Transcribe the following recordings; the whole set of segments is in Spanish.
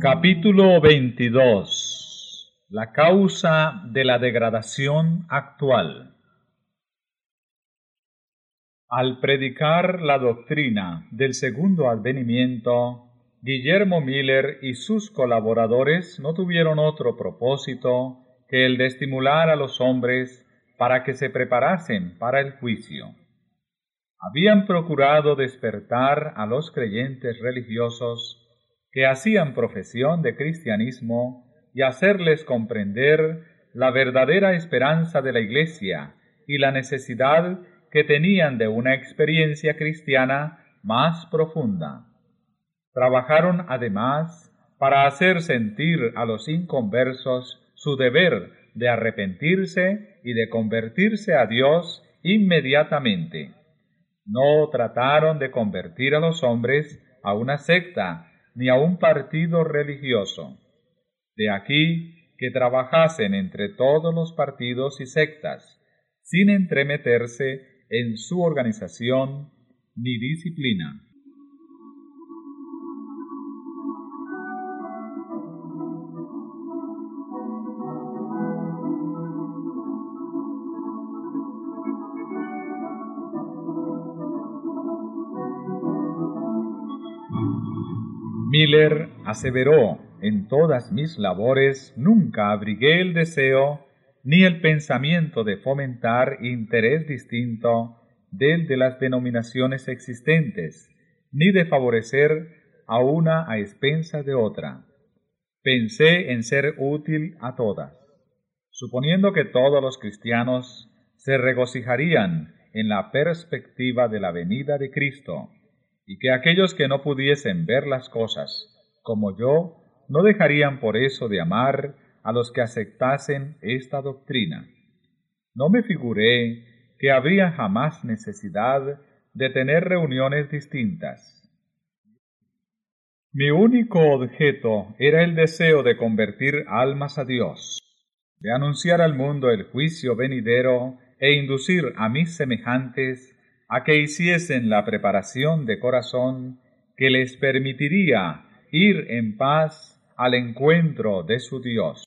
Capítulo 22 La causa de la degradación actual. Al predicar la doctrina del segundo advenimiento, Guillermo Miller y sus colaboradores no tuvieron otro propósito que el de estimular a los hombres para que se preparasen para el juicio. Habían procurado despertar a los creyentes religiosos que hacían profesión de cristianismo y hacerles comprender la verdadera esperanza de la Iglesia y la necesidad que tenían de una experiencia cristiana más profunda. Trabajaron además para hacer sentir a los inconversos su deber de arrepentirse y de convertirse a Dios inmediatamente. No trataron de convertir a los hombres a una secta ni a un partido religioso. De aquí que trabajasen entre todos los partidos y sectas, sin entremeterse en su organización ni disciplina. Miller aseveró, en todas mis labores nunca abrigué el deseo ni el pensamiento de fomentar interés distinto del de las denominaciones existentes, ni de favorecer a una a expensa de otra. Pensé en ser útil a todas, suponiendo que todos los cristianos se regocijarían en la perspectiva de la venida de Cristo, y que aquellos que no pudiesen ver las cosas como yo no dejarían por eso de amar a los que aceptasen esta doctrina. No me figuré que habría jamás necesidad de tener reuniones distintas. Mi único objeto era el deseo de convertir almas a Dios, de anunciar al mundo el juicio venidero e inducir a mis semejantes a que hiciesen la preparación de corazón que les permitiría ir en paz al encuentro de su Dios.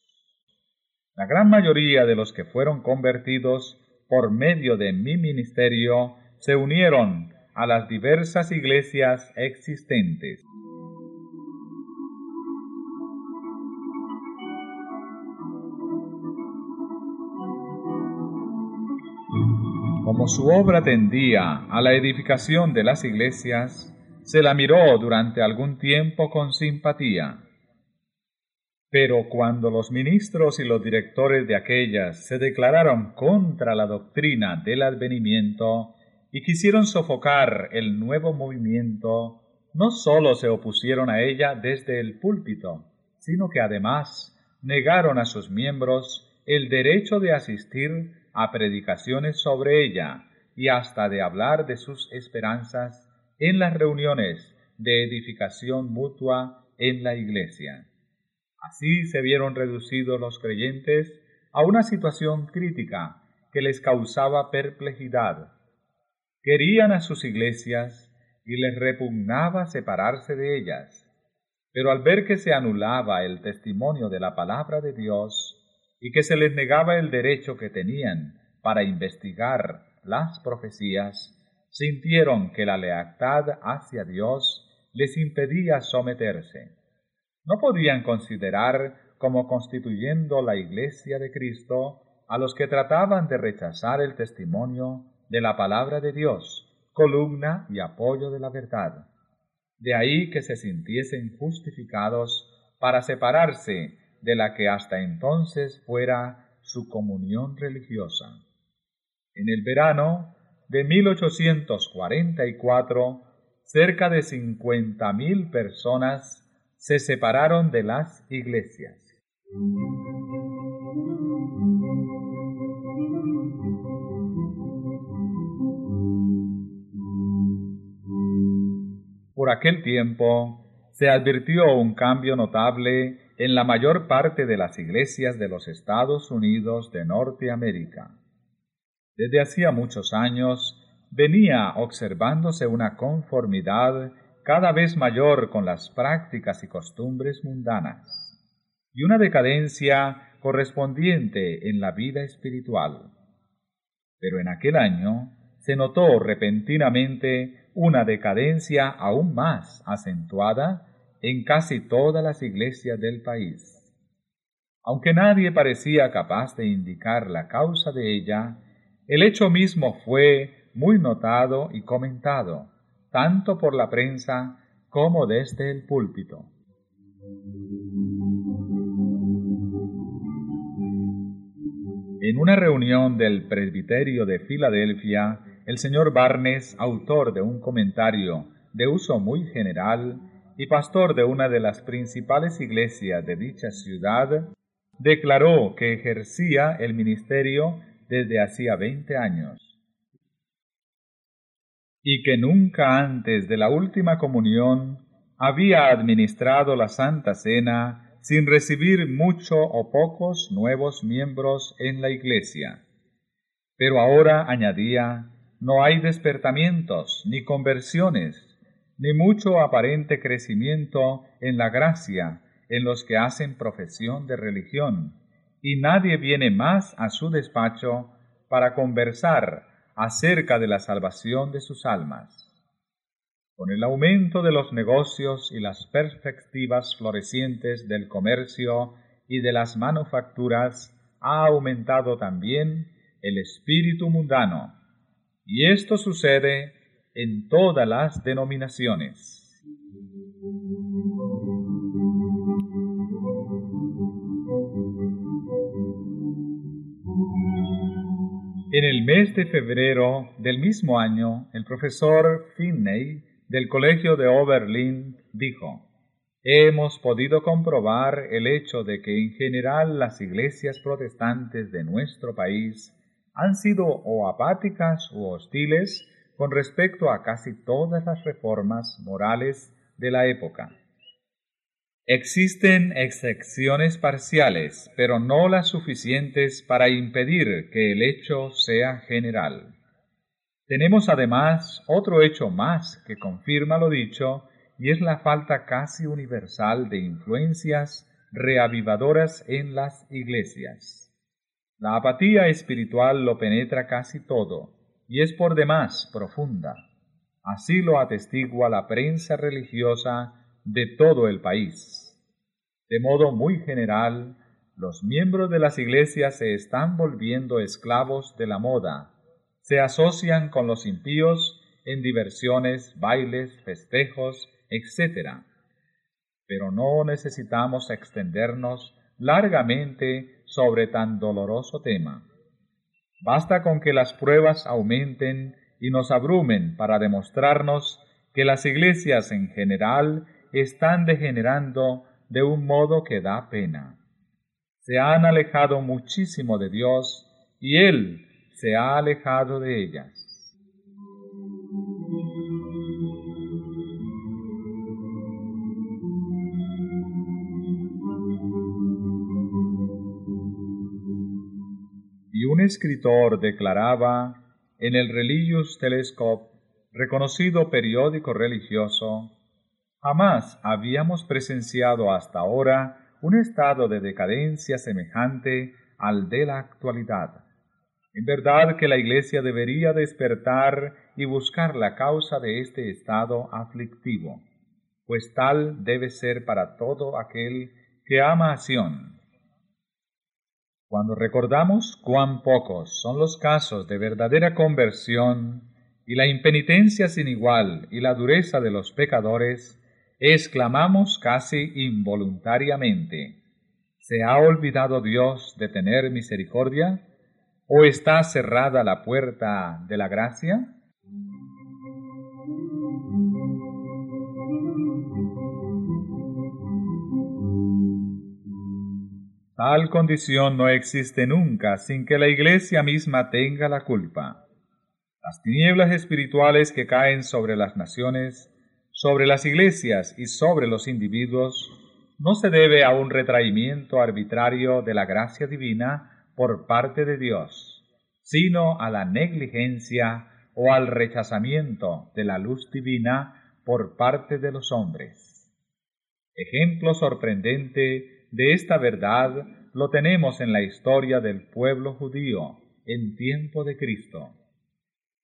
La gran mayoría de los que fueron convertidos por medio de mi ministerio se unieron a las diversas iglesias existentes. Como su obra tendía a la edificación de las iglesias, se la miró durante algún tiempo con simpatía. Pero cuando los ministros y los directores de aquellas se declararon contra la doctrina del advenimiento y quisieron sofocar el nuevo movimiento, no sólo se opusieron a ella desde el púlpito, sino que además negaron a sus miembros el derecho de asistir a predicaciones sobre ella y hasta de hablar de sus esperanzas en las reuniones de edificación mutua en la iglesia. Así se vieron reducidos los creyentes a una situación crítica que les causaba perplejidad. Querían a sus iglesias y les repugnaba separarse de ellas. Pero al ver que se anulaba el testimonio de la palabra de Dios, y que se les negaba el derecho que tenían para investigar las profecías, sintieron que la lealtad hacia Dios les impedía someterse. No podían considerar como constituyendo la Iglesia de Cristo a los que trataban de rechazar el testimonio de la palabra de Dios, columna y apoyo de la verdad. De ahí que se sintiesen justificados para separarse de la que hasta entonces fuera su comunión religiosa. En el verano de 1844, cerca de 50.000 personas se separaron de las iglesias. Por aquel tiempo, se advirtió un cambio notable en la mayor parte de las iglesias de los Estados Unidos de Norteamérica. Desde hacía muchos años venía observándose una conformidad cada vez mayor con las prácticas y costumbres mundanas, y una decadencia correspondiente en la vida espiritual. Pero en aquel año se notó repentinamente una decadencia aún más acentuada en casi todas las iglesias del país. Aunque nadie parecía capaz de indicar la causa de ella, el hecho mismo fue muy notado y comentado, tanto por la prensa como desde el púlpito. En una reunión del presbiterio de Filadelfia, el señor Barnes, autor de un comentario de uso muy general y pastor de una de las principales iglesias de dicha ciudad, declaró que ejercía el ministerio desde hacía veinte años y que nunca antes de la última comunión había administrado la Santa Cena sin recibir mucho o pocos nuevos miembros en la Iglesia. Pero ahora, añadía, no hay despertamientos, ni conversiones, ni mucho aparente crecimiento en la gracia en los que hacen profesión de religión, y nadie viene más a su despacho para conversar acerca de la salvación de sus almas. Con el aumento de los negocios y las perspectivas florecientes del comercio y de las manufacturas, ha aumentado también el espíritu mundano, y esto sucede en todas las denominaciones. En el mes de febrero del mismo año, el profesor Finney del Colegio de Oberlin dijo, Hemos podido comprobar el hecho de que en general las iglesias protestantes de nuestro país han sido o apáticas o hostiles con respecto a casi todas las reformas morales de la época. Existen excepciones parciales, pero no las suficientes para impedir que el hecho sea general. Tenemos además otro hecho más que confirma lo dicho, y es la falta casi universal de influencias reavivadoras en las iglesias. La apatía espiritual lo penetra casi todo, y es por demás profunda. Así lo atestigua la prensa religiosa de todo el país. De modo muy general, los miembros de las iglesias se están volviendo esclavos de la moda, se asocian con los impíos en diversiones, bailes, festejos, etc. Pero no necesitamos extendernos largamente sobre tan doloroso tema. Basta con que las pruebas aumenten y nos abrumen para demostrarnos que las iglesias en general están degenerando de un modo que da pena. Se han alejado muchísimo de Dios y Él se ha alejado de ellas. Escritor declaraba en el Religious Telescope, reconocido periódico religioso, jamás habíamos presenciado hasta ahora un estado de decadencia semejante al de la actualidad. En verdad que la Iglesia debería despertar y buscar la causa de este estado aflictivo, pues tal debe ser para todo aquel que ama a Sión. Cuando recordamos cuán pocos son los casos de verdadera conversión y la impenitencia sin igual y la dureza de los pecadores, exclamamos casi involuntariamente, ¿se ha olvidado Dios de tener misericordia? ¿O está cerrada la puerta de la gracia? Tal condición no existe nunca sin que la Iglesia misma tenga la culpa. Las tinieblas espirituales que caen sobre las naciones sobre las iglesias y sobre los individuos no se debe a un retraimiento arbitrario de la gracia divina por parte de Dios, sino a la negligencia o al rechazamiento de la luz divina por parte de los hombres. Ejemplo sorprendente de esta verdad lo tenemos en la historia del pueblo judío en tiempo de Cristo.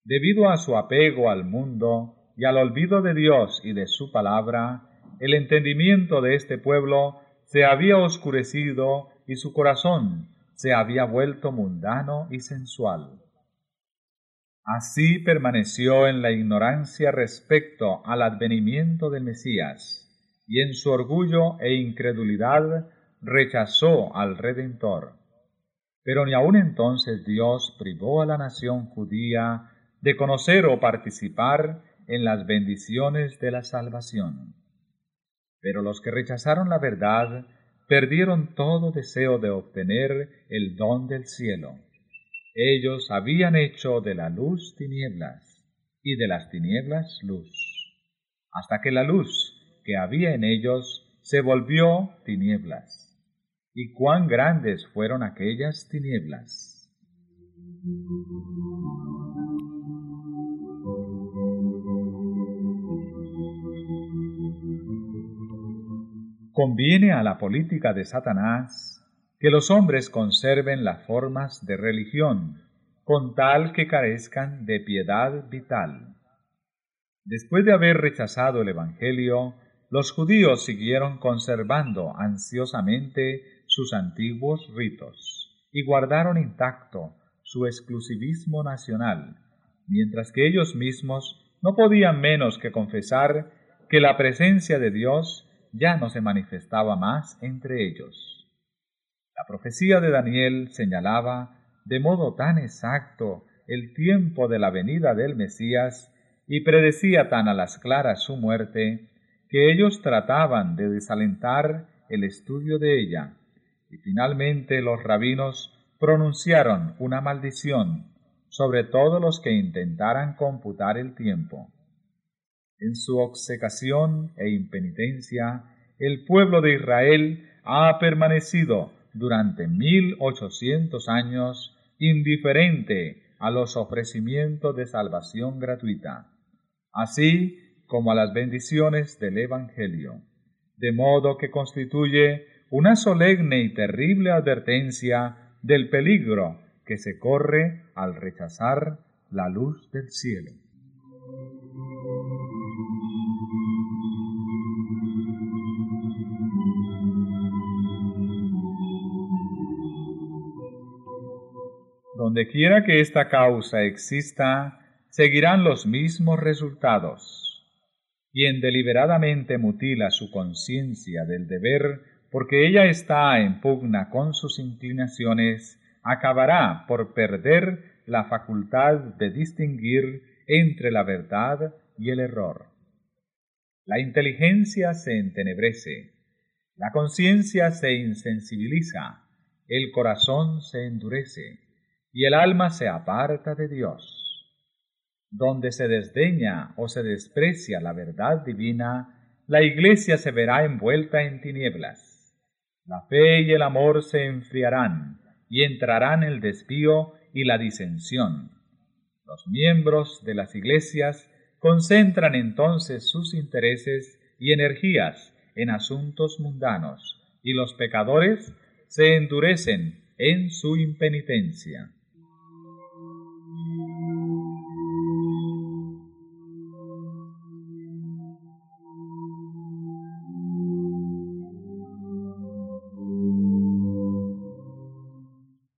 Debido a su apego al mundo y al olvido de Dios y de su palabra, el entendimiento de este pueblo se había oscurecido y su corazón se había vuelto mundano y sensual. Así permaneció en la ignorancia respecto al advenimiento del Mesías, y en su orgullo e incredulidad rechazó al Redentor. Pero ni aun entonces Dios privó a la nación judía de conocer o participar en las bendiciones de la salvación. Pero los que rechazaron la verdad perdieron todo deseo de obtener el don del cielo. Ellos habían hecho de la luz tinieblas y de las tinieblas luz, hasta que la luz que había en ellos se volvió tinieblas. ¿Y cuán grandes fueron aquellas tinieblas? Conviene a la política de Satanás que los hombres conserven las formas de religión, con tal que carezcan de piedad vital. Después de haber rechazado el Evangelio, los judíos siguieron conservando ansiosamente sus antiguos ritos y guardaron intacto su exclusivismo nacional, mientras que ellos mismos no podían menos que confesar que la presencia de Dios ya no se manifestaba más entre ellos. La profecía de Daniel señalaba de modo tan exacto el tiempo de la venida del Mesías y predecía tan a las claras su muerte, que ellos trataban de desalentar el estudio de ella, y finalmente los rabinos pronunciaron una maldición sobre todos los que intentaran computar el tiempo. En su obsecación e impenitencia, el pueblo de Israel ha permanecido durante mil ochocientos años indiferente a los ofrecimientos de salvación gratuita, así como a las bendiciones del Evangelio, de modo que constituye una solemne y terrible advertencia del peligro que se corre al rechazar la luz del cielo. Donde quiera que esta causa exista, seguirán los mismos resultados. Quien deliberadamente mutila su conciencia del deber porque ella está en pugna con sus inclinaciones, acabará por perder la facultad de distinguir entre la verdad y el error. La inteligencia se entenebrece, la conciencia se insensibiliza, el corazón se endurece, y el alma se aparta de Dios. Donde se desdeña o se desprecia la verdad divina, la iglesia se verá envuelta en tinieblas. La fe y el amor se enfriarán y entrarán el desvío y la disensión. Los miembros de las iglesias concentran entonces sus intereses y energías en asuntos mundanos, y los pecadores se endurecen en su impenitencia.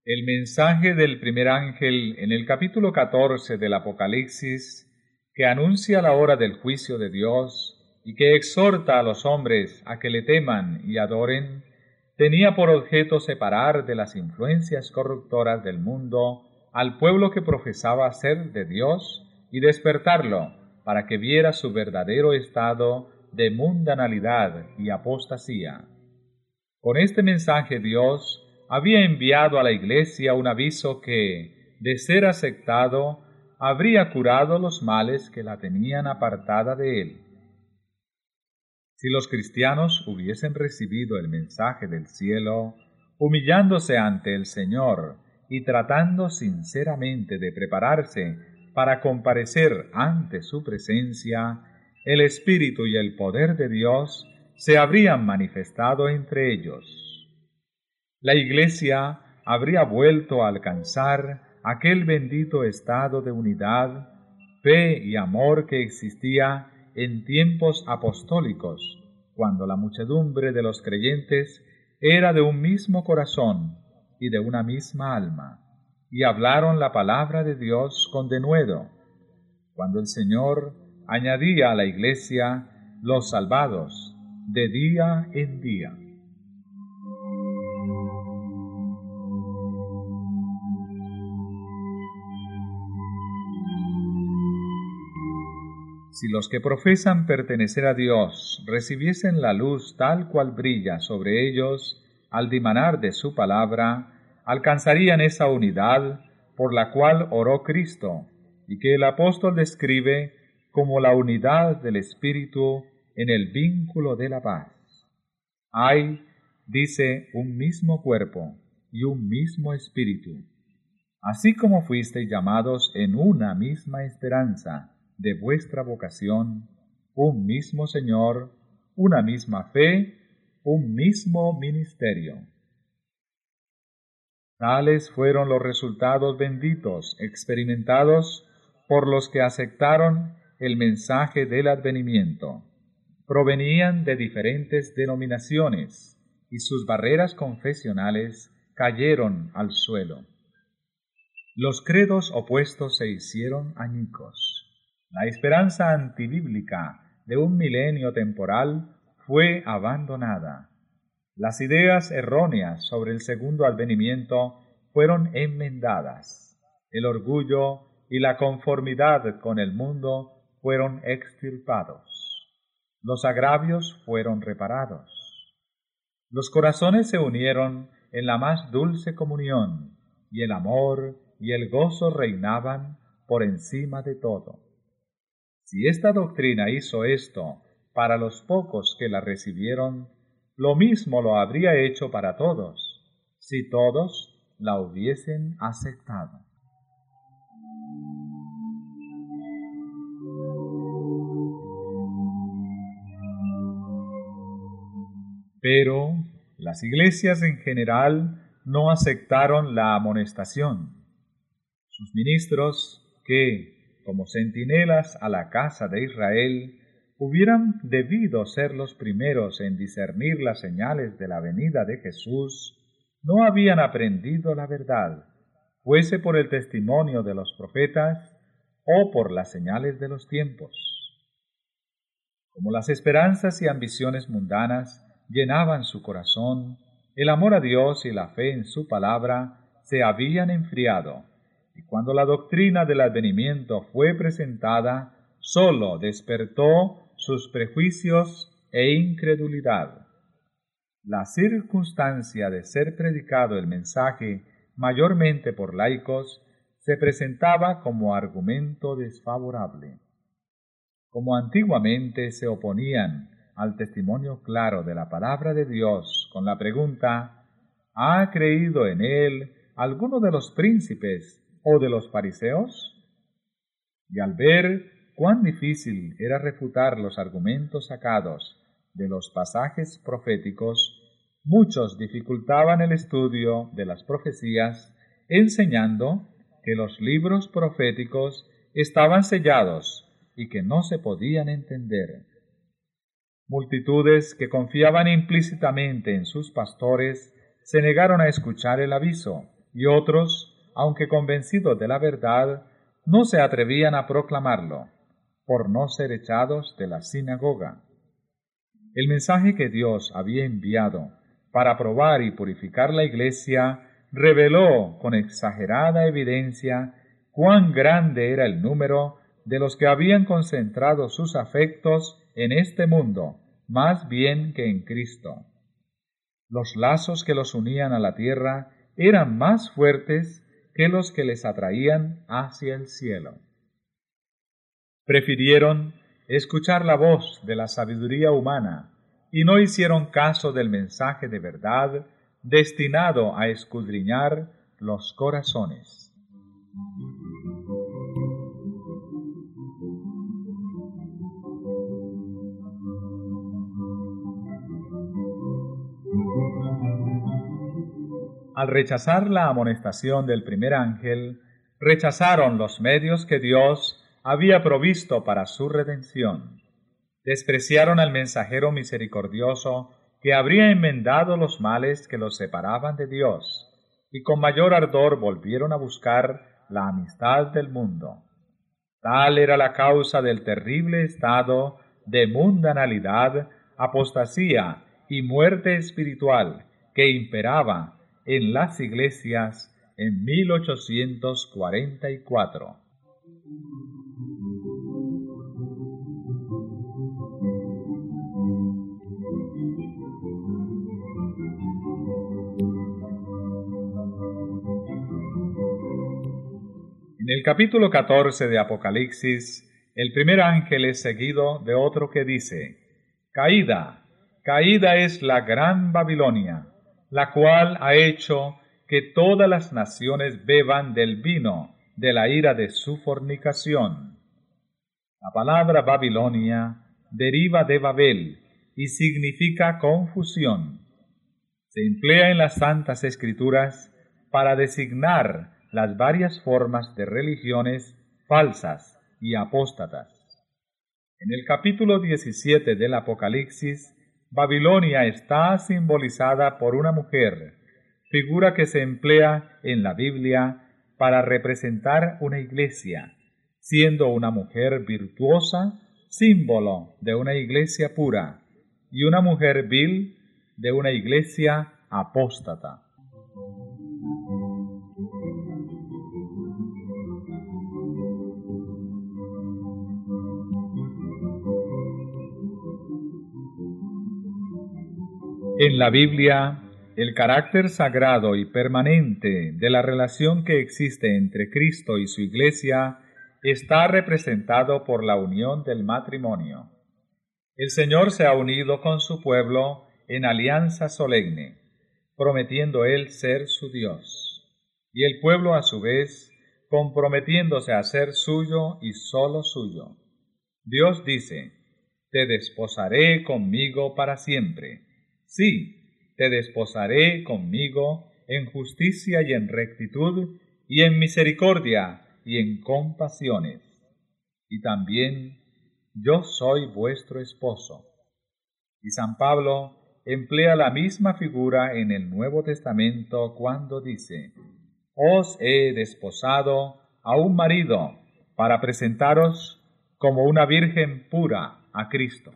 El mensaje del primer ángel en el capítulo 14 del Apocalipsis, que anuncia la hora del juicio de Dios y que exhorta a los hombres a que le teman y adoren, tenía por objeto separar de las influencias corruptoras del mundo al pueblo que profesaba ser de Dios y despertarlo para que viera su verdadero estado de mundanalidad y apostasía. Con este mensaje Dios había enviado a la Iglesia un aviso que, de ser aceptado, habría curado los males que la tenían apartada de él. Si los cristianos hubiesen recibido el mensaje del cielo, humillándose ante el Señor y tratando sinceramente de prepararse para comparecer ante su presencia, el Espíritu y el poder de Dios se habrían manifestado entre ellos. La Iglesia habría vuelto a alcanzar aquel bendito estado de unidad, fe y amor que existía en tiempos apostólicos, cuando la muchedumbre de los creyentes era de un mismo corazón y de una misma alma, y hablaron la palabra de Dios con denuedo, cuando el Señor añadía a la iglesia los salvados de día en día. Si los que profesan pertenecer a Dios recibiesen la luz tal cual brilla sobre ellos al dimanar de su palabra, alcanzarían esa unidad por la cual oró Cristo y que el apóstol describe como la unidad del Espíritu en el vínculo de la paz. Hay, dice, un mismo cuerpo y un mismo Espíritu, así como fuisteis llamados en una misma esperanza de vuestra vocación, un mismo Señor, una misma fe, un mismo ministerio. Tales fueron los resultados benditos experimentados por los que aceptaron el mensaje del advenimiento. Provenían de diferentes denominaciones y sus barreras confesionales cayeron al suelo. Los credos opuestos se hicieron añicos la esperanza antibíblica de un milenio temporal fue abandonada. Las ideas erróneas sobre el segundo advenimiento fueron enmendadas. El orgullo y la conformidad con el mundo fueron extirpados. Los agravios fueron reparados. Los corazones se unieron en la más dulce comunión, y el amor y el gozo reinaban por encima de todo. Si esta doctrina hizo esto para los pocos que la recibieron, lo mismo lo habría hecho para todos, si todos la hubiesen aceptado. Pero las iglesias en general no aceptaron la amonestación. Sus ministros, que como centinelas a la casa de Israel, hubieran debido ser los primeros en discernir las señales de la venida de Jesús, no habían aprendido la verdad, fuese por el testimonio de los profetas o por las señales de los tiempos. Como las esperanzas y ambiciones mundanas llenaban su corazón, el amor a Dios y la fe en su palabra se habían enfriado y cuando la doctrina del advenimiento fue presentada, sólo despertó sus prejuicios e incredulidad. La circunstancia de ser predicado el mensaje mayormente por laicos se presentaba como argumento desfavorable. Como antiguamente se oponían al testimonio claro de la palabra de Dios con la pregunta ¿Ha creído en él alguno de los príncipes o de los fariseos? Y al ver cuán difícil era refutar los argumentos sacados de los pasajes proféticos, muchos dificultaban el estudio de las profecías, enseñando que los libros proféticos estaban sellados y que no se podían entender. Multitudes que confiaban implícitamente en sus pastores se negaron a escuchar el aviso, y otros aunque convencidos de la verdad, no se atrevían a proclamarlo, por no ser echados de la sinagoga. El mensaje que Dios había enviado para probar y purificar la iglesia reveló con exagerada evidencia cuán grande era el número de los que habían concentrado sus afectos en este mundo, más bien que en Cristo. Los lazos que los unían a la tierra eran más fuertes que los que les atraían hacia el cielo. Prefirieron escuchar la voz de la sabiduría humana y no hicieron caso del mensaje de verdad destinado a escudriñar los corazones. Al rechazar la amonestación del primer ángel, rechazaron los medios que Dios había provisto para su redención. Despreciaron al mensajero misericordioso que habría enmendado los males que los separaban de Dios, y con mayor ardor volvieron a buscar la amistad del mundo. Tal era la causa del terrible estado de mundanalidad, apostasía y muerte espiritual que imperaba en las iglesias en 1844. En el capítulo 14 de Apocalipsis, el primer ángel es seguido de otro que dice, Caída, caída es la gran Babilonia la cual ha hecho que todas las naciones beban del vino de la ira de su fornicación. La palabra Babilonia deriva de Babel y significa confusión. Se emplea en las Santas Escrituras para designar las varias formas de religiones falsas y apóstatas. En el capítulo 17 del Apocalipsis Babilonia está simbolizada por una mujer, figura que se emplea en la Biblia para representar una iglesia, siendo una mujer virtuosa símbolo de una iglesia pura y una mujer vil de una iglesia apóstata. En la Biblia, el carácter sagrado y permanente de la relación que existe entre Cristo y su Iglesia está representado por la unión del matrimonio. El Señor se ha unido con su pueblo en alianza solemne, prometiendo Él ser su Dios, y el pueblo a su vez comprometiéndose a ser suyo y solo suyo. Dios dice, Te desposaré conmigo para siempre Sí, te desposaré conmigo en justicia y en rectitud, y en misericordia y en compasiones. Y también yo soy vuestro esposo. Y San Pablo emplea la misma figura en el Nuevo Testamento cuando dice, Os he desposado a un marido para presentaros como una virgen pura a Cristo.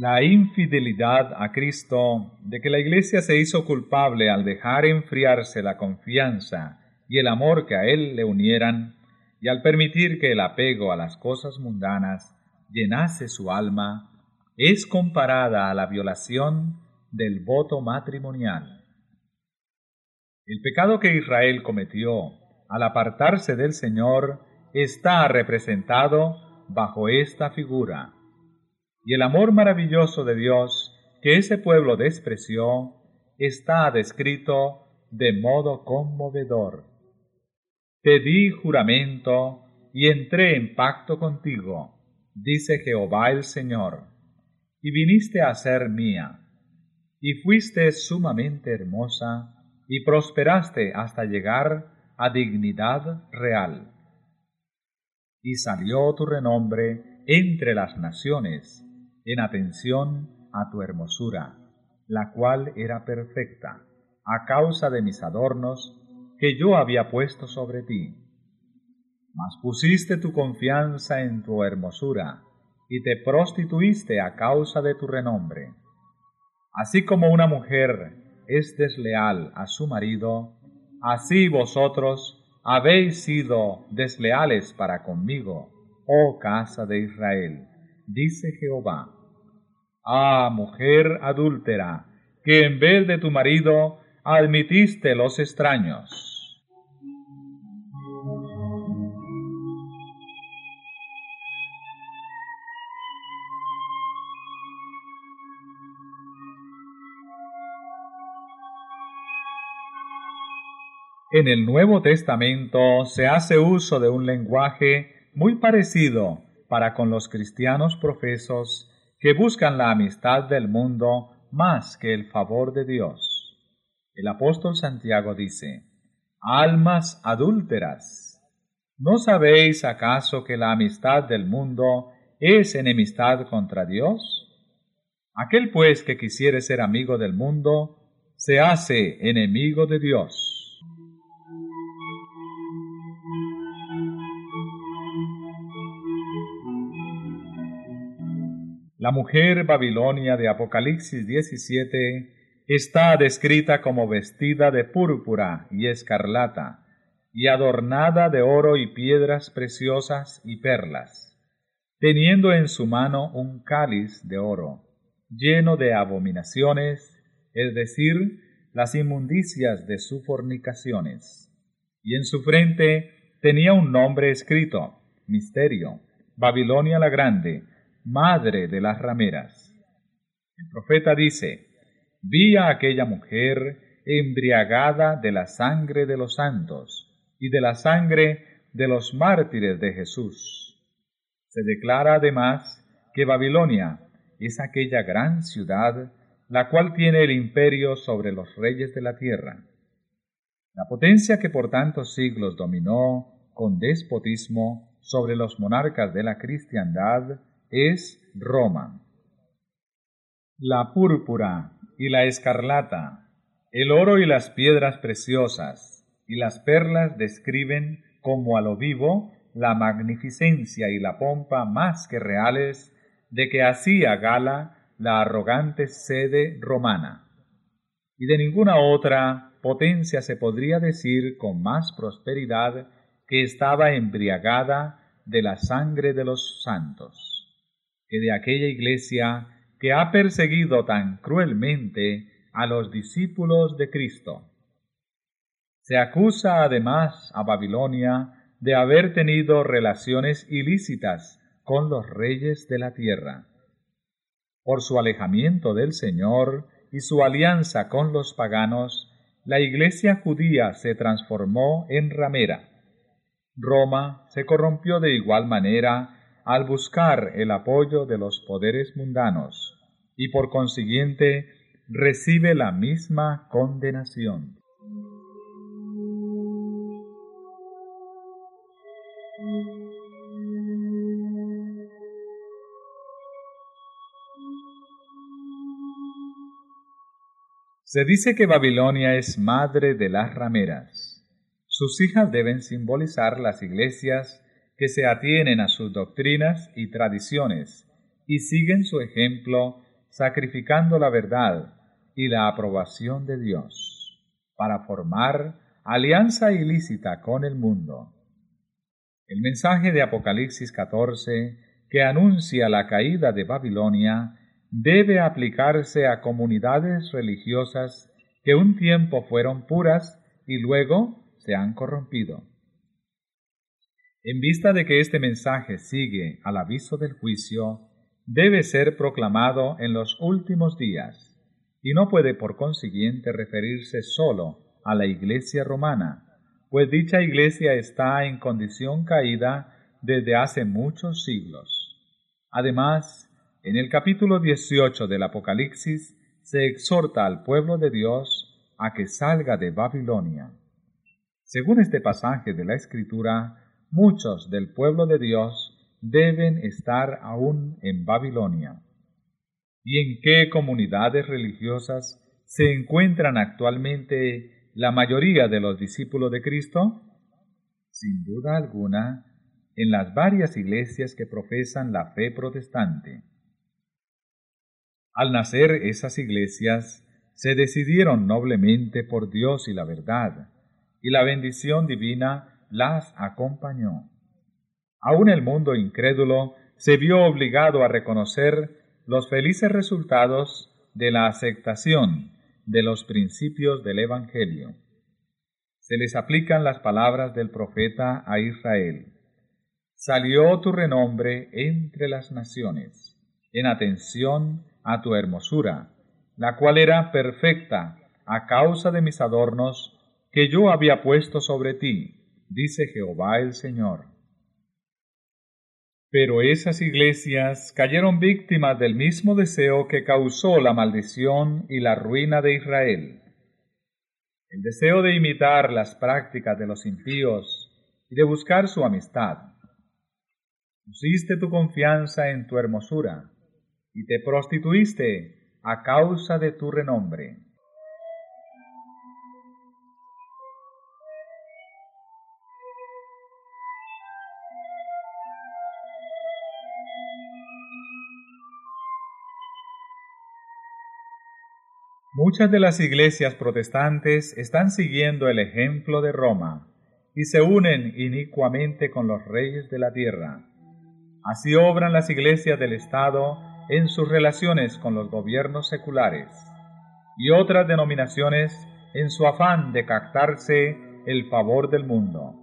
La infidelidad a Cristo, de que la Iglesia se hizo culpable al dejar enfriarse la confianza y el amor que a Él le unieran, y al permitir que el apego a las cosas mundanas llenase su alma, es comparada a la violación del voto matrimonial. El pecado que Israel cometió al apartarse del Señor está representado bajo esta figura y el amor maravilloso de Dios que ese pueblo despreció está descrito de modo conmovedor. Te di juramento y entré en pacto contigo, dice Jehová el Señor, y viniste a ser mía, y fuiste sumamente hermosa, y prosperaste hasta llegar a dignidad real. Y salió tu renombre entre las naciones, en atención a tu hermosura, la cual era perfecta, a causa de mis adornos que yo había puesto sobre ti. Mas pusiste tu confianza en tu hermosura, y te prostituiste a causa de tu renombre. Así como una mujer es desleal a su marido, así vosotros habéis sido desleales para conmigo, oh casa de Israel dice Jehová. Ah, mujer adúltera, que en vez de tu marido admitiste los extraños. En el Nuevo Testamento se hace uso de un lenguaje muy parecido para con los cristianos profesos que buscan la amistad del mundo más que el favor de Dios. El apóstol Santiago dice, Almas adúlteras, ¿no sabéis acaso que la amistad del mundo es enemistad contra Dios? Aquel pues que quisiere ser amigo del mundo, se hace enemigo de Dios. La mujer Babilonia de Apocalipsis 17 está descrita como vestida de púrpura y escarlata, y adornada de oro y piedras preciosas y perlas, teniendo en su mano un cáliz de oro, lleno de abominaciones, es decir, las inmundicias de sus fornicaciones. Y en su frente tenía un nombre escrito, Misterio, Babilonia la Grande, madre de las rameras. El profeta dice, vi a aquella mujer embriagada de la sangre de los santos y de la sangre de los mártires de Jesús. Se declara además que Babilonia es aquella gran ciudad la cual tiene el imperio sobre los reyes de la tierra. La potencia que por tantos siglos dominó con despotismo sobre los monarcas de la cristiandad es Roma. La púrpura y la escarlata, el oro y las piedras preciosas y las perlas describen como a lo vivo la magnificencia y la pompa más que reales de que hacía gala la arrogante sede romana. Y de ninguna otra potencia se podría decir con más prosperidad que estaba embriagada de la sangre de los santos que de aquella iglesia que ha perseguido tan cruelmente a los discípulos de Cristo. Se acusa además a Babilonia de haber tenido relaciones ilícitas con los reyes de la tierra. Por su alejamiento del Señor y su alianza con los paganos, la iglesia judía se transformó en ramera. Roma se corrompió de igual manera al buscar el apoyo de los poderes mundanos y por consiguiente recibe la misma condenación. Se dice que Babilonia es madre de las rameras. Sus hijas deben simbolizar las iglesias que se atienen a sus doctrinas y tradiciones y siguen su ejemplo sacrificando la verdad y la aprobación de Dios para formar alianza ilícita con el mundo. El mensaje de Apocalipsis 14 que anuncia la caída de Babilonia debe aplicarse a comunidades religiosas que un tiempo fueron puras y luego se han corrompido. En vista de que este mensaje sigue al aviso del juicio, debe ser proclamado en los últimos días, y no puede por consiguiente referirse sólo a la iglesia romana, pues dicha iglesia está en condición caída desde hace muchos siglos. Además, en el capítulo 18 del Apocalipsis se exhorta al pueblo de Dios a que salga de Babilonia. Según este pasaje de la Escritura, muchos del pueblo de Dios deben estar aún en Babilonia. ¿Y en qué comunidades religiosas se encuentran actualmente la mayoría de los discípulos de Cristo? Sin duda alguna, en las varias iglesias que profesan la fe protestante. Al nacer esas iglesias, se decidieron noblemente por Dios y la verdad, y la bendición divina las acompañó. Aún el mundo incrédulo se vio obligado a reconocer los felices resultados de la aceptación de los principios del Evangelio. Se les aplican las palabras del profeta a Israel. Salió tu renombre entre las naciones, en atención a tu hermosura, la cual era perfecta a causa de mis adornos que yo había puesto sobre ti, dice Jehová el Señor. Pero esas iglesias cayeron víctimas del mismo deseo que causó la maldición y la ruina de Israel. El deseo de imitar las prácticas de los impíos y de buscar su amistad. Pusiste tu confianza en tu hermosura y te prostituiste a causa de tu renombre. Muchas de las iglesias protestantes están siguiendo el ejemplo de Roma y se unen inicuamente con los reyes de la tierra. Así obran las iglesias del Estado en sus relaciones con los gobiernos seculares y otras denominaciones en su afán de captarse el favor del mundo.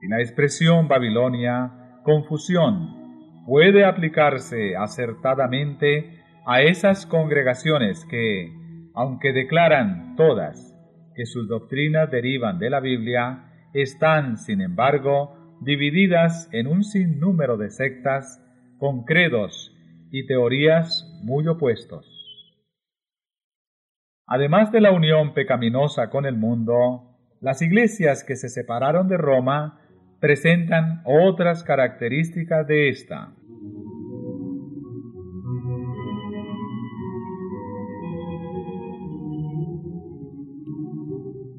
Y la expresión Babilonia, confusión, puede aplicarse acertadamente a esas congregaciones que, aunque declaran todas que sus doctrinas derivan de la Biblia, están, sin embargo, divididas en un sinnúmero de sectas con credos y teorías muy opuestos. Además de la unión pecaminosa con el mundo, las iglesias que se separaron de Roma presentan otras características de esta.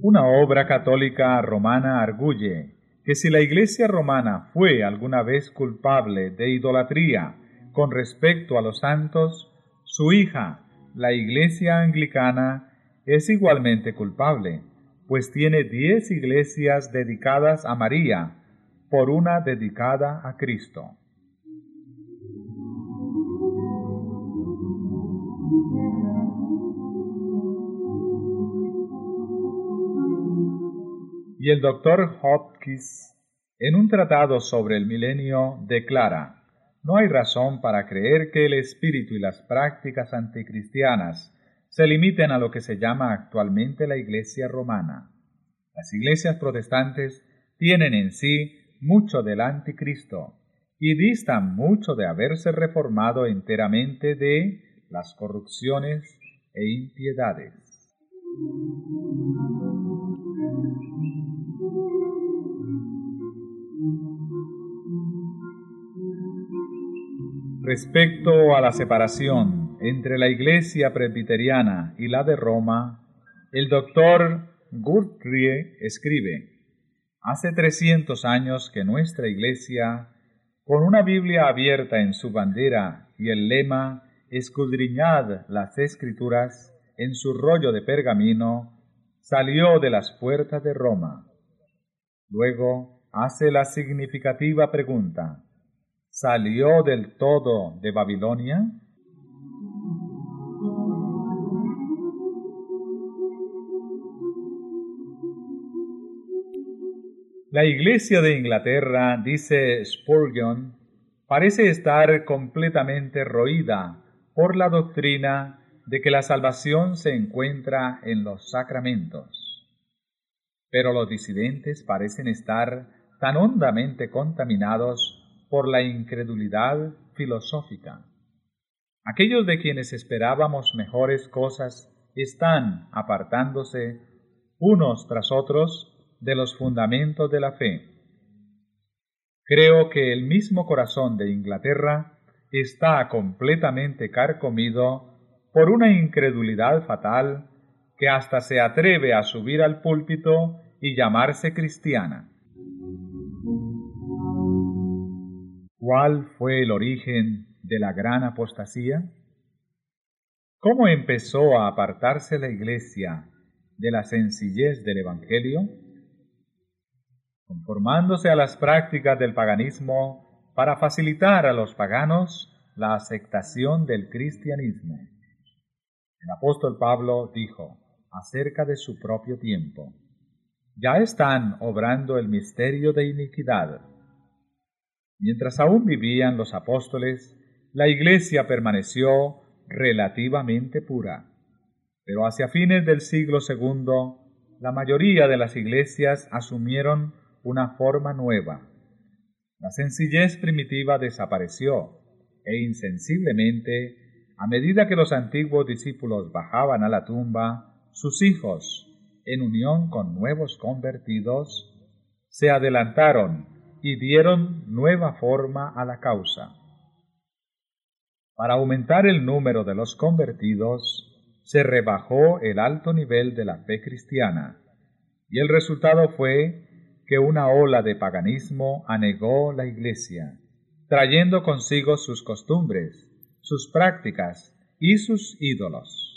Una obra católica romana arguye que si la Iglesia romana fue alguna vez culpable de idolatría con respecto a los santos, su hija, la Iglesia anglicana, es igualmente culpable, pues tiene diez iglesias dedicadas a María, por una dedicada a Cristo. Y el doctor Hopkins, en un tratado sobre el milenio, declara, no hay razón para creer que el espíritu y las prácticas anticristianas se limiten a lo que se llama actualmente la Iglesia romana. Las iglesias protestantes tienen en sí mucho del anticristo y distan mucho de haberse reformado enteramente de las corrupciones e impiedades. Respecto a la separación entre la Iglesia presbiteriana y la de Roma, el doctor Guthrie escribe, Hace 300 años que nuestra Iglesia, con una Biblia abierta en su bandera y el lema Escudriñad las Escrituras en su rollo de pergamino, salió de las puertas de Roma. Luego hace la significativa pregunta, salió del todo de Babilonia? La Iglesia de Inglaterra, dice Spurgeon, parece estar completamente roída por la doctrina de que la salvación se encuentra en los sacramentos. Pero los disidentes parecen estar tan hondamente contaminados por la incredulidad filosófica. Aquellos de quienes esperábamos mejores cosas están apartándose unos tras otros de los fundamentos de la fe. Creo que el mismo corazón de Inglaterra está completamente carcomido por una incredulidad fatal que hasta se atreve a subir al púlpito y llamarse cristiana. ¿Cuál fue el origen de la gran apostasía? ¿Cómo empezó a apartarse la Iglesia de la sencillez del Evangelio? Conformándose a las prácticas del paganismo para facilitar a los paganos la aceptación del cristianismo. El apóstol Pablo dijo acerca de su propio tiempo, ya están obrando el misterio de iniquidad. Mientras aún vivían los apóstoles, la iglesia permaneció relativamente pura. Pero hacia fines del siglo II, la mayoría de las iglesias asumieron una forma nueva. La sencillez primitiva desapareció e insensiblemente, a medida que los antiguos discípulos bajaban a la tumba, sus hijos, en unión con nuevos convertidos, se adelantaron y dieron nueva forma a la causa. Para aumentar el número de los convertidos, se rebajó el alto nivel de la fe cristiana, y el resultado fue que una ola de paganismo anegó la Iglesia, trayendo consigo sus costumbres, sus prácticas y sus ídolos.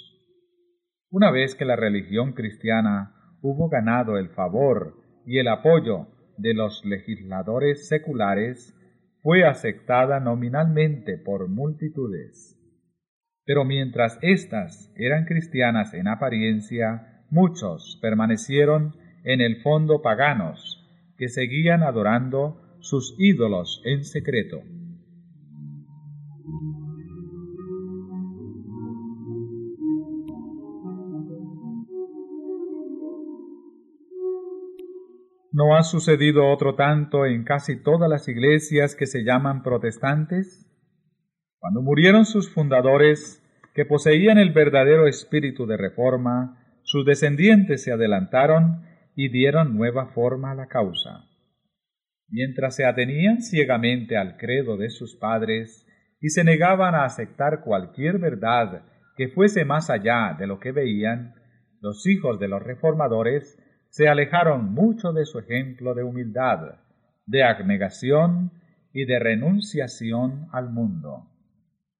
Una vez que la religión cristiana hubo ganado el favor y el apoyo de los legisladores seculares, fue aceptada nominalmente por multitudes. Pero mientras éstas eran cristianas en apariencia, muchos permanecieron en el fondo paganos, que seguían adorando sus ídolos en secreto. ¿No ha sucedido otro tanto en casi todas las iglesias que se llaman protestantes? Cuando murieron sus fundadores, que poseían el verdadero espíritu de reforma, sus descendientes se adelantaron y dieron nueva forma a la causa. Mientras se atenían ciegamente al credo de sus padres y se negaban a aceptar cualquier verdad que fuese más allá de lo que veían, los hijos de los reformadores se alejaron mucho de su ejemplo de humildad, de abnegación y de renunciación al mundo.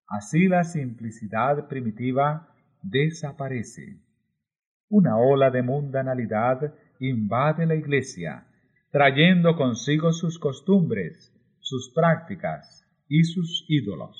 Así la simplicidad primitiva desaparece. Una ola de mundanalidad invade la iglesia, trayendo consigo sus costumbres, sus prácticas y sus ídolos.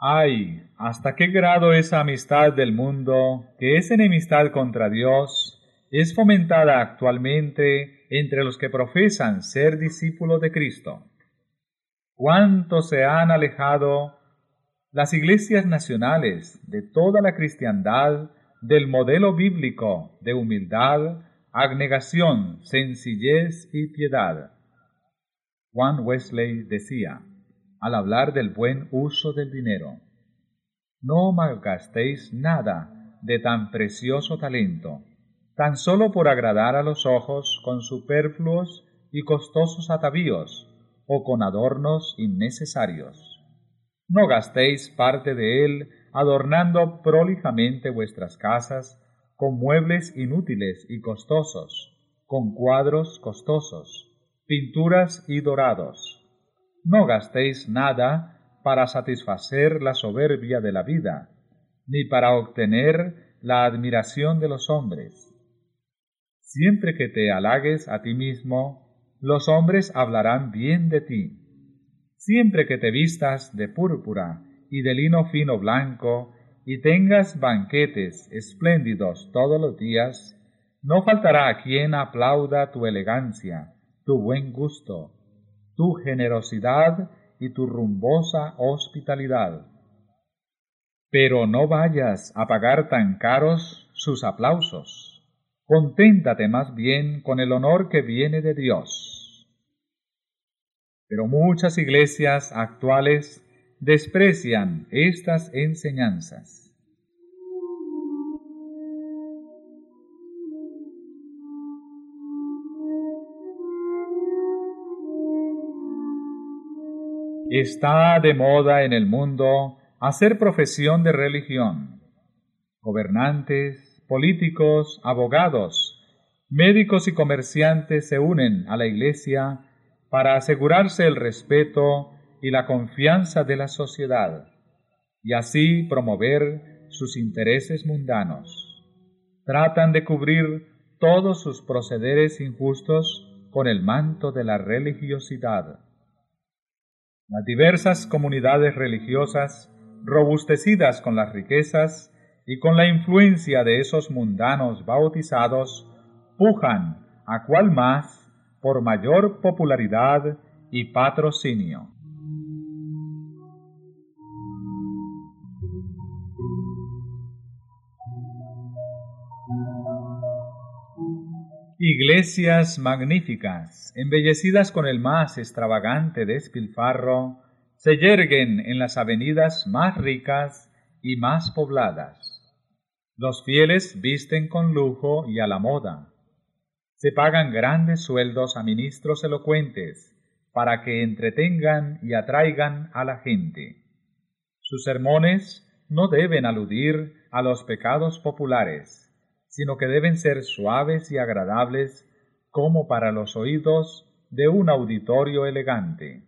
Ay, hasta qué grado esa amistad del mundo, que es enemistad contra Dios, es fomentada actualmente entre los que profesan ser discípulos de Cristo. Cuánto se han alejado las iglesias nacionales de toda la cristiandad del modelo bíblico de humildad, abnegación, sencillez y piedad. Juan Wesley decía, al hablar del buen uso del dinero. No malgastéis nada de tan precioso talento, tan solo por agradar a los ojos con superfluos y costosos atavíos o con adornos innecesarios. No gastéis parte de él adornando prolijamente vuestras casas con muebles inútiles y costosos, con cuadros costosos, pinturas y dorados no gastéis nada para satisfacer la soberbia de la vida, ni para obtener la admiración de los hombres. Siempre que te halagues a ti mismo, los hombres hablarán bien de ti. Siempre que te vistas de púrpura y de lino fino blanco, y tengas banquetes espléndidos todos los días, no faltará quien aplauda tu elegancia, tu buen gusto, tu generosidad y tu rumbosa hospitalidad. Pero no vayas a pagar tan caros sus aplausos. Conténtate más bien con el honor que viene de Dios. Pero muchas iglesias actuales desprecian estas enseñanzas. Está de moda en el mundo hacer profesión de religión. Gobernantes, políticos, abogados, médicos y comerciantes se unen a la Iglesia para asegurarse el respeto y la confianza de la sociedad y así promover sus intereses mundanos. tratan de cubrir todos sus procederes injustos con el manto de la religiosidad. Las diversas comunidades religiosas, robustecidas con las riquezas y con la influencia de esos mundanos bautizados, pujan a cual más por mayor popularidad y patrocinio. Iglesias magníficas, embellecidas con el más extravagante despilfarro, se yerguen en las avenidas más ricas y más pobladas. Los fieles visten con lujo y a la moda. Se pagan grandes sueldos a ministros elocuentes para que entretengan y atraigan a la gente. Sus sermones no deben aludir a los pecados populares, sino que deben ser suaves y agradables como para los oídos de un auditorio elegante.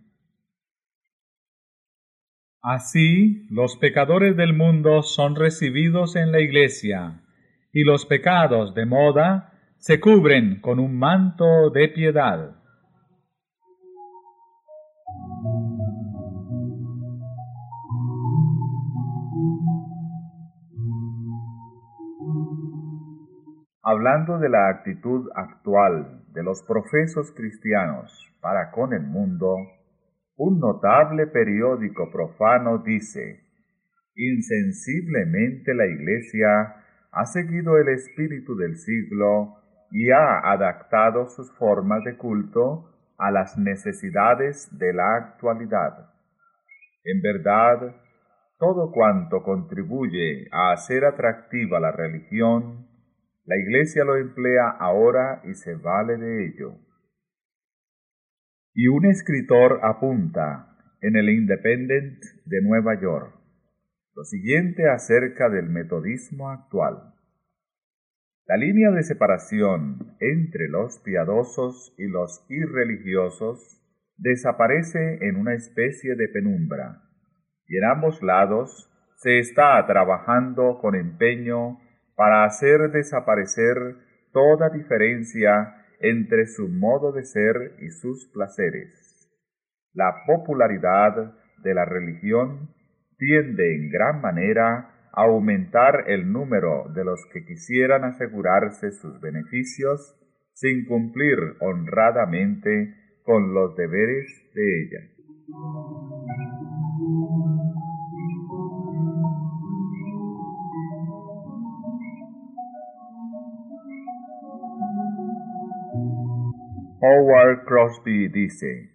Así, los pecadores del mundo son recibidos en la iglesia, y los pecados de moda se cubren con un manto de piedad. Hablando de la actitud actual de los profesos cristianos para con el mundo, un notable periódico profano dice, insensiblemente la Iglesia ha seguido el espíritu del siglo y ha adaptado sus formas de culto a las necesidades de la actualidad. En verdad, todo cuanto contribuye a hacer atractiva la religión la Iglesia lo emplea ahora y se vale de ello. Y un escritor apunta en el Independent de Nueva York lo siguiente acerca del metodismo actual. La línea de separación entre los piadosos y los irreligiosos desaparece en una especie de penumbra, y en ambos lados se está trabajando con empeño para hacer desaparecer toda diferencia entre su modo de ser y sus placeres. La popularidad de la religión tiende en gran manera a aumentar el número de los que quisieran asegurarse sus beneficios sin cumplir honradamente con los deberes de ella. Howard Crosby dice,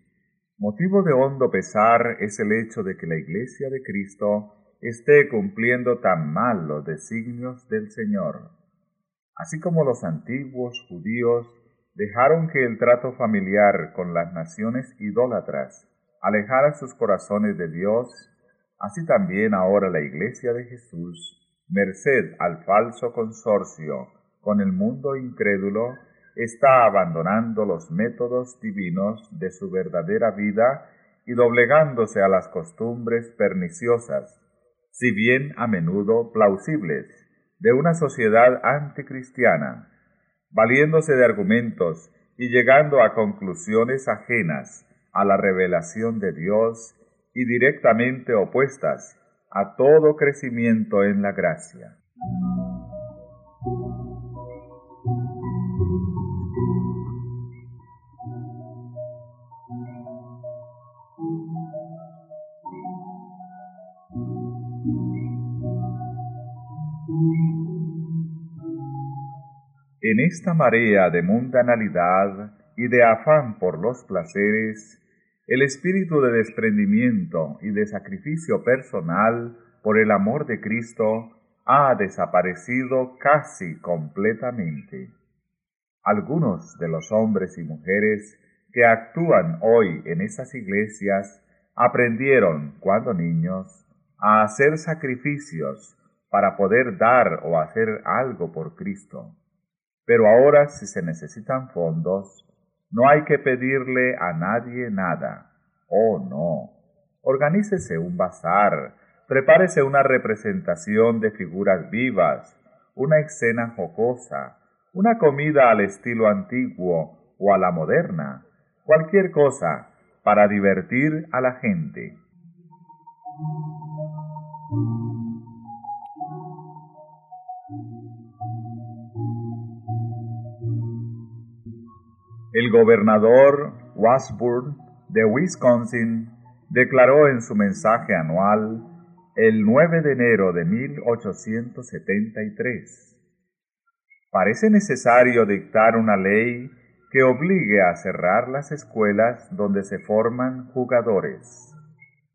Motivo de hondo pesar es el hecho de que la Iglesia de Cristo esté cumpliendo tan mal los designios del Señor. Así como los antiguos judíos dejaron que el trato familiar con las naciones idólatras alejara sus corazones de Dios, así también ahora la Iglesia de Jesús, merced al falso consorcio con el mundo incrédulo, está abandonando los métodos divinos de su verdadera vida y doblegándose a las costumbres perniciosas, si bien a menudo plausibles, de una sociedad anticristiana, valiéndose de argumentos y llegando a conclusiones ajenas a la revelación de Dios y directamente opuestas a todo crecimiento en la gracia. En esta marea de mundanalidad y de afán por los placeres, el espíritu de desprendimiento y de sacrificio personal por el amor de Cristo ha desaparecido casi completamente. Algunos de los hombres y mujeres que actúan hoy en esas iglesias aprendieron, cuando niños, a hacer sacrificios para poder dar o hacer algo por Cristo. Pero ahora si se necesitan fondos, no hay que pedirle a nadie nada. Oh, no. Organícese un bazar, prepárese una representación de figuras vivas, una escena jocosa, una comida al estilo antiguo o a la moderna, cualquier cosa para divertir a la gente. El gobernador Washburn de Wisconsin declaró en su mensaje anual el 9 de enero de 1873. Parece necesario dictar una ley que obligue a cerrar las escuelas donde se forman jugadores.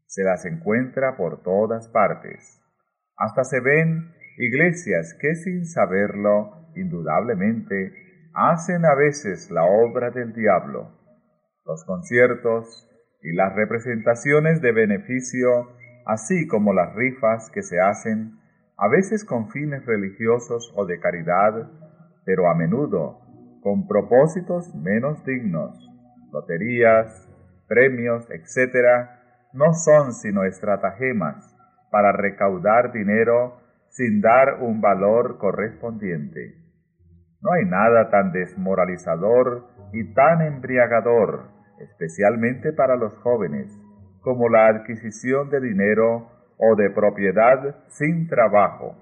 Se las encuentra por todas partes. Hasta se ven iglesias que sin saberlo, indudablemente, hacen a veces la obra del diablo. Los conciertos y las representaciones de beneficio, así como las rifas que se hacen, a veces con fines religiosos o de caridad, pero a menudo con propósitos menos dignos, loterías, premios, etc., no son sino estratagemas para recaudar dinero sin dar un valor correspondiente. No hay nada tan desmoralizador y tan embriagador, especialmente para los jóvenes, como la adquisición de dinero o de propiedad sin trabajo.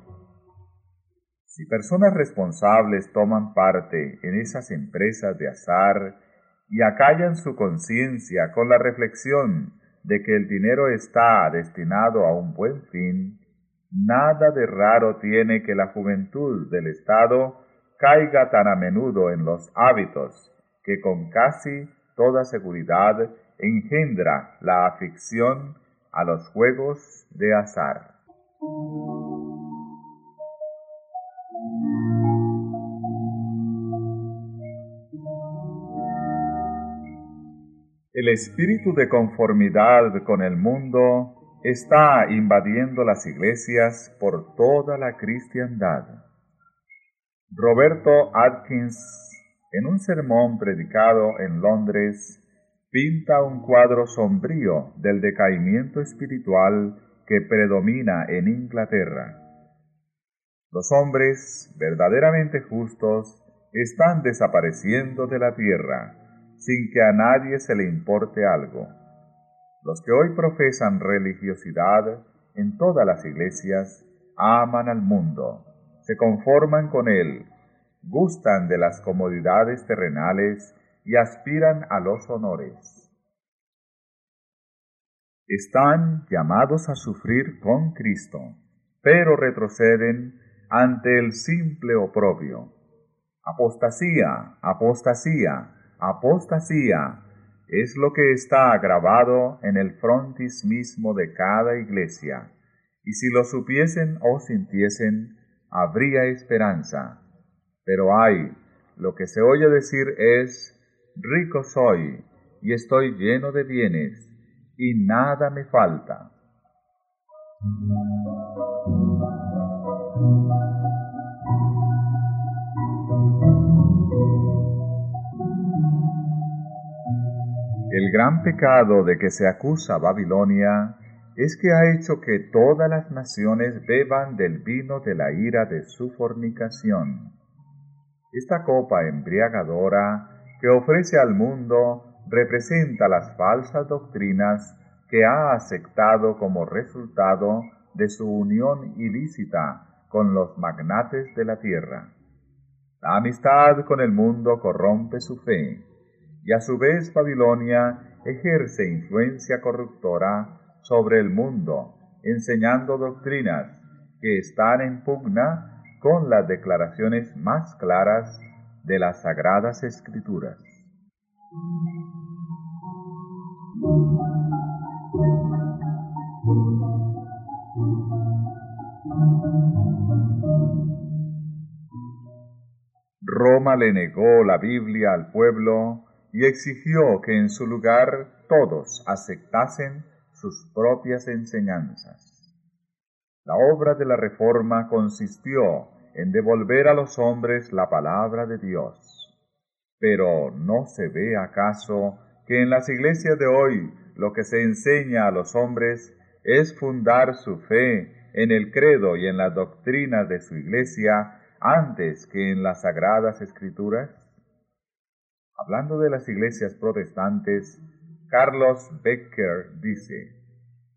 Si personas responsables toman parte en esas empresas de azar y acallan su conciencia con la reflexión de que el dinero está destinado a un buen fin, nada de raro tiene que la juventud del Estado caiga tan a menudo en los hábitos que con casi toda seguridad engendra la afición a los juegos de azar. El espíritu de conformidad con el mundo está invadiendo las iglesias por toda la cristiandad. Roberto Atkins, en un sermón predicado en Londres, pinta un cuadro sombrío del decaimiento espiritual que predomina en Inglaterra. Los hombres verdaderamente justos están desapareciendo de la tierra sin que a nadie se le importe algo. Los que hoy profesan religiosidad en todas las iglesias aman al mundo se conforman con él, gustan de las comodidades terrenales y aspiran a los honores. Están llamados a sufrir con Cristo, pero retroceden ante el simple oprobio. Apostasía, apostasía, apostasía es lo que está grabado en el frontis mismo de cada iglesia, y si lo supiesen o sintiesen, habría esperanza. Pero hay, lo que se oye decir es, rico soy y estoy lleno de bienes y nada me falta. El gran pecado de que se acusa Babilonia es que ha hecho que todas las naciones beban del vino de la ira de su fornicación. Esta copa embriagadora que ofrece al mundo representa las falsas doctrinas que ha aceptado como resultado de su unión ilícita con los magnates de la tierra. La amistad con el mundo corrompe su fe, y a su vez Babilonia ejerce influencia corruptora sobre el mundo, enseñando doctrinas que están en pugna con las declaraciones más claras de las sagradas escrituras. Roma le negó la Biblia al pueblo y exigió que en su lugar todos aceptasen sus propias enseñanzas. La obra de la Reforma consistió en devolver a los hombres la palabra de Dios. Pero ¿no se ve acaso que en las iglesias de hoy lo que se enseña a los hombres es fundar su fe en el credo y en la doctrina de su iglesia antes que en las sagradas escrituras? Hablando de las iglesias protestantes, Carlos Becker dice,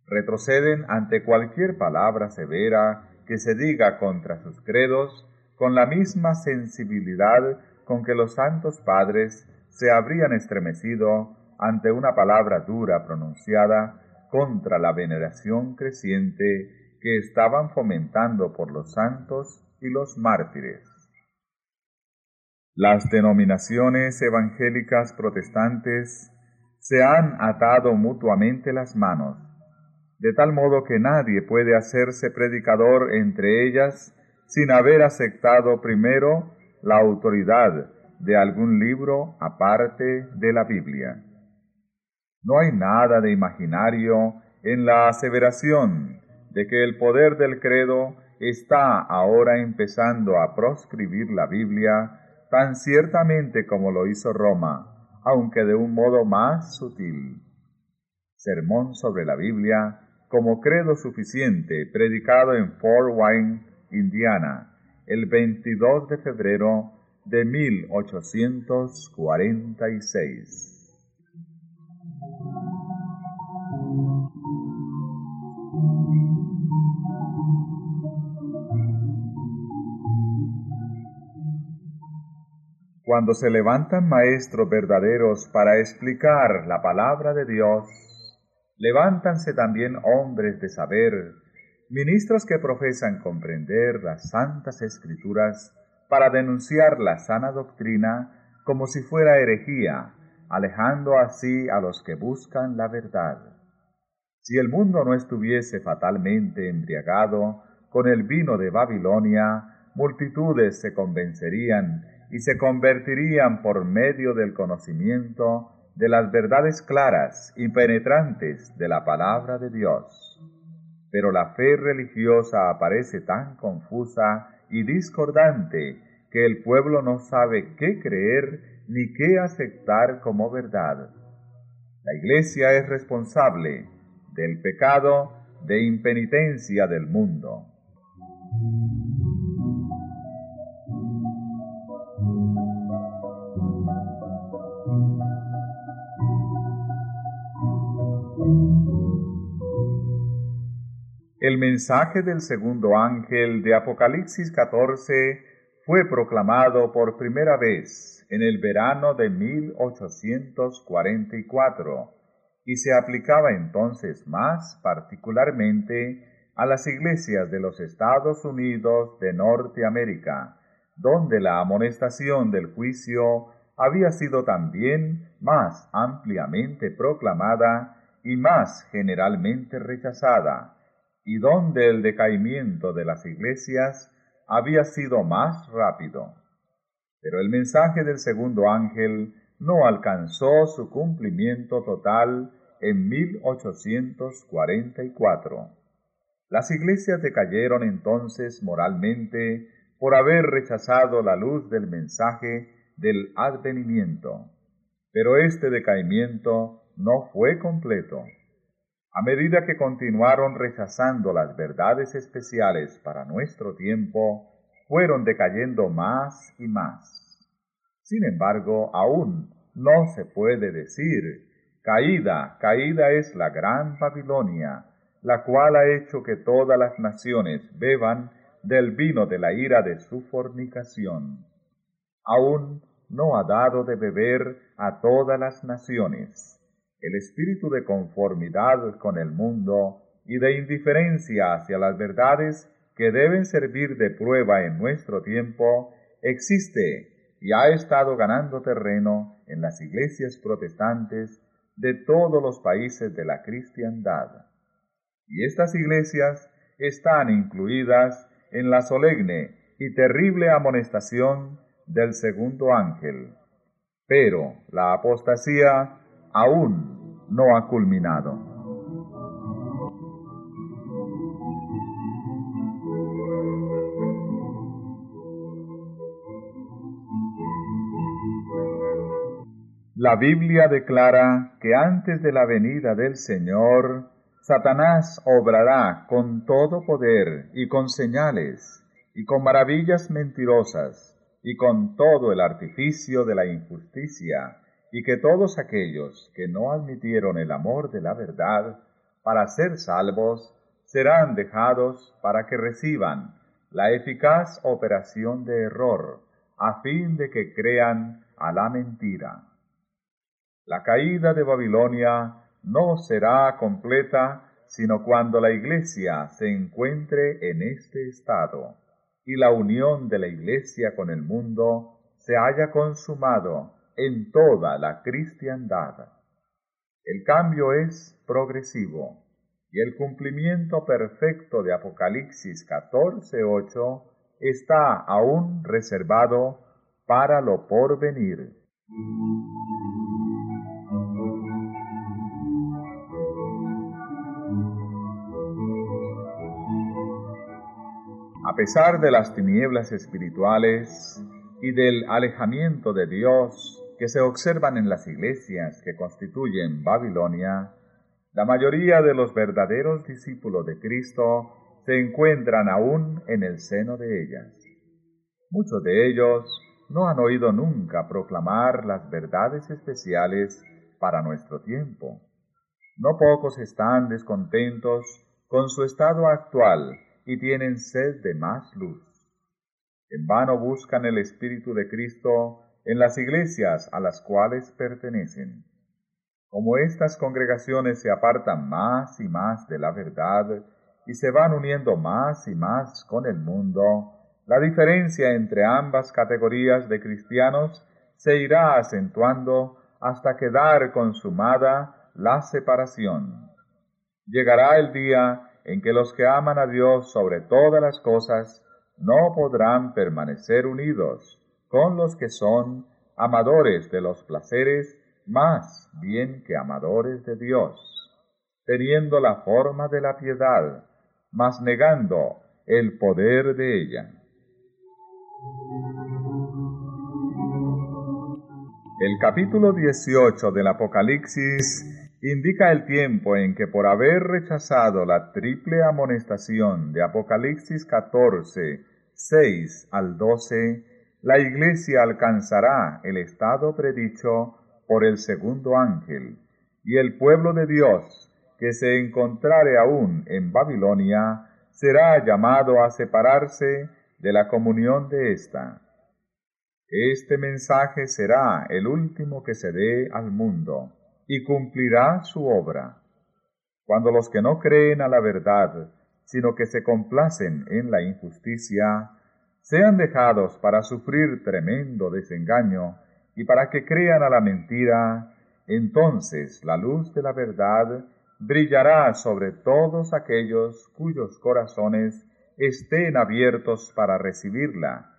retroceden ante cualquier palabra severa que se diga contra sus credos con la misma sensibilidad con que los santos padres se habrían estremecido ante una palabra dura pronunciada contra la veneración creciente que estaban fomentando por los santos y los mártires. Las denominaciones evangélicas protestantes se han atado mutuamente las manos, de tal modo que nadie puede hacerse predicador entre ellas sin haber aceptado primero la autoridad de algún libro aparte de la Biblia. No hay nada de imaginario en la aseveración de que el poder del credo está ahora empezando a proscribir la Biblia tan ciertamente como lo hizo Roma aunque de un modo más sutil. Sermón sobre la Biblia como credo suficiente, predicado en Fort Wayne, Indiana, el 22 de febrero de 1846. Cuando se levantan maestros verdaderos para explicar la palabra de Dios, levántanse también hombres de saber, ministros que profesan comprender las santas escrituras para denunciar la sana doctrina como si fuera herejía, alejando así a los que buscan la verdad. Si el mundo no estuviese fatalmente embriagado con el vino de Babilonia, multitudes se convencerían y se convertirían por medio del conocimiento de las verdades claras y penetrantes de la palabra de Dios. Pero la fe religiosa aparece tan confusa y discordante que el pueblo no sabe qué creer ni qué aceptar como verdad. La Iglesia es responsable del pecado de impenitencia del mundo. El mensaje del segundo ángel de Apocalipsis 14 fue proclamado por primera vez en el verano de 1844 y se aplicaba entonces más particularmente a las iglesias de los Estados Unidos de Norteamérica, donde la amonestación del juicio había sido también más ampliamente proclamada y más generalmente rechazada, y donde el decaimiento de las iglesias había sido más rápido. Pero el mensaje del segundo ángel no alcanzó su cumplimiento total en 1844. Las iglesias decayeron entonces moralmente por haber rechazado la luz del mensaje del advenimiento. Pero este decaimiento no fue completo. A medida que continuaron rechazando las verdades especiales para nuestro tiempo, fueron decayendo más y más. Sin embargo, aún no se puede decir, caída, caída es la gran Babilonia, la cual ha hecho que todas las naciones beban del vino de la ira de su fornicación. Aún no ha dado de beber a todas las naciones el espíritu de conformidad con el mundo y de indiferencia hacia las verdades que deben servir de prueba en nuestro tiempo existe y ha estado ganando terreno en las iglesias protestantes de todos los países de la cristiandad. Y estas iglesias están incluidas en la solemne y terrible amonestación del segundo ángel. Pero la apostasía aún no ha culminado. La Biblia declara que antes de la venida del Señor, Satanás obrará con todo poder y con señales, y con maravillas mentirosas, y con todo el artificio de la injusticia, y que todos aquellos que no admitieron el amor de la verdad para ser salvos, serán dejados para que reciban la eficaz operación de error, a fin de que crean a la mentira. La caída de Babilonia no será completa sino cuando la Iglesia se encuentre en este estado y la unión de la Iglesia con el mundo se haya consumado en toda la cristiandad. El cambio es progresivo y el cumplimiento perfecto de Apocalipsis 14:8 está aún reservado para lo porvenir. A pesar de las tinieblas espirituales y del alejamiento de Dios que se observan en las iglesias que constituyen Babilonia, la mayoría de los verdaderos discípulos de Cristo se encuentran aún en el seno de ellas. Muchos de ellos no han oído nunca proclamar las verdades especiales para nuestro tiempo. No pocos están descontentos con su estado actual y tienen sed de más luz. En vano buscan el Espíritu de Cristo en las iglesias a las cuales pertenecen. Como estas congregaciones se apartan más y más de la verdad y se van uniendo más y más con el mundo, la diferencia entre ambas categorías de cristianos se irá acentuando hasta quedar consumada la separación. Llegará el día en que los que aman a Dios sobre todas las cosas no podrán permanecer unidos con los que son amadores de los placeres más bien que amadores de Dios, teniendo la forma de la piedad, mas negando el poder de ella. El capítulo 18 del Apocalipsis indica el tiempo en que por haber rechazado la triple amonestación de Apocalipsis 14, 6 al 12, la iglesia alcanzará el estado predicho por el segundo ángel, y el pueblo de Dios, que se encontrare aún en Babilonia, será llamado a separarse de la comunión de ésta. Este mensaje será el último que se dé al mundo y cumplirá su obra. Cuando los que no creen a la verdad, sino que se complacen en la injusticia, sean dejados para sufrir tremendo desengaño y para que crean a la mentira, entonces la luz de la verdad brillará sobre todos aquellos cuyos corazones estén abiertos para recibirla,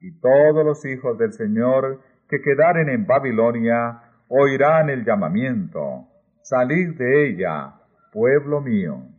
y todos los hijos del Señor que quedaren en Babilonia oirán el llamamiento, salid de ella, pueblo mío.